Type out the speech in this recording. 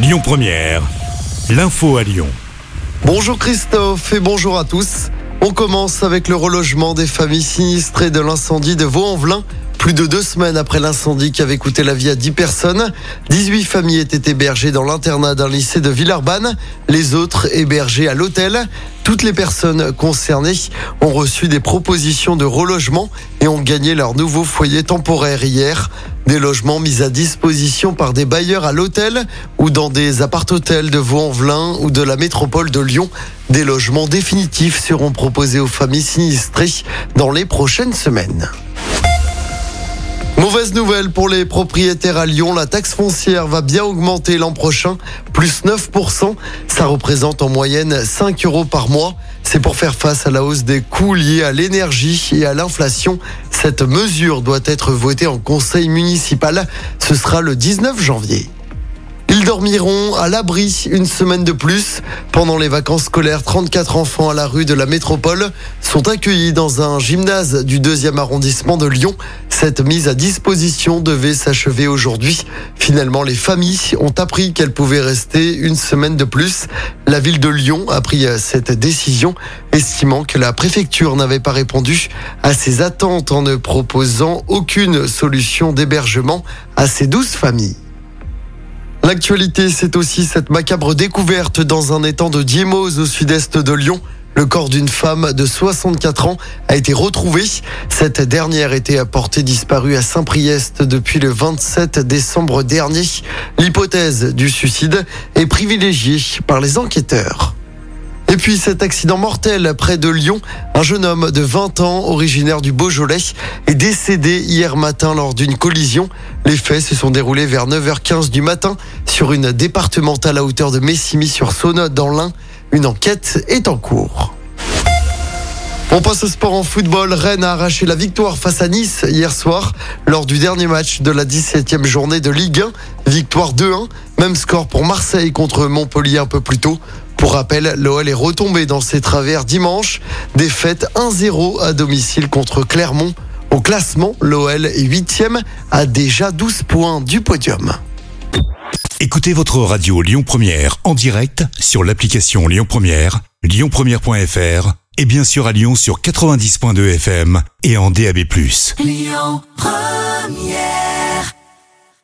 Lyon Première, l'info à Lyon. Bonjour Christophe et bonjour à tous. On commence avec le relogement des familles sinistrées de l'incendie de Vaux-en-Velin. Plus de deux semaines après l'incendie qui avait coûté la vie à 10 personnes, 18 familles étaient hébergées dans l'internat d'un lycée de Villeurbanne, les autres hébergées à l'hôtel. Toutes les personnes concernées ont reçu des propositions de relogement et ont gagné leur nouveau foyer temporaire hier. Des logements mis à disposition par des bailleurs à l'hôtel ou dans des appart-hôtels de Vaux-en-Velin ou de la métropole de Lyon. Des logements définitifs seront proposés aux familles sinistrées dans les prochaines semaines. Mauvaise nouvelle pour les propriétaires à Lyon, la taxe foncière va bien augmenter l'an prochain, plus 9%. Ça représente en moyenne 5 euros par mois. C'est pour faire face à la hausse des coûts liés à l'énergie et à l'inflation. Cette mesure doit être votée en conseil municipal. Ce sera le 19 janvier. Ils dormiront à l'abri une semaine de plus. Pendant les vacances scolaires, 34 enfants à la rue de la métropole sont accueillis dans un gymnase du deuxième arrondissement de Lyon. Cette mise à disposition devait s'achever aujourd'hui. Finalement, les familles ont appris qu'elles pouvaient rester une semaine de plus. La ville de Lyon a pris cette décision, estimant que la préfecture n'avait pas répondu à ses attentes en ne proposant aucune solution d'hébergement à ces douze familles. L'actualité, c'est aussi cette macabre découverte dans un étang de Diemose au sud-est de Lyon. Le corps d'une femme de 64 ans a été retrouvé. Cette dernière était portée disparue à Saint-Priest depuis le 27 décembre dernier. L'hypothèse du suicide est privilégiée par les enquêteurs. Et puis cet accident mortel près de Lyon, un jeune homme de 20 ans, originaire du Beaujolais, est décédé hier matin lors d'une collision. Les faits se sont déroulés vers 9h15 du matin sur une départementale à hauteur de Messimy-sur-Saône dans l'Ain. Une enquête est en cours. On passe au sport en football. Rennes a arraché la victoire face à Nice hier soir lors du dernier match de la 17e journée de Ligue 1. Victoire 2-1. Même score pour Marseille contre Montpellier un peu plus tôt. Pour rappel, l'OL est retombé dans ses travers dimanche. Défaite 1-0 à domicile contre Clermont. Au classement, l'OL est 8e à déjà 12 points du podium. Écoutez votre radio Lyon Première en direct sur l'application Lyon Première, lyonpremière.fr et bien sûr à Lyon sur 90.2 FM et en DAB+. Lyon Première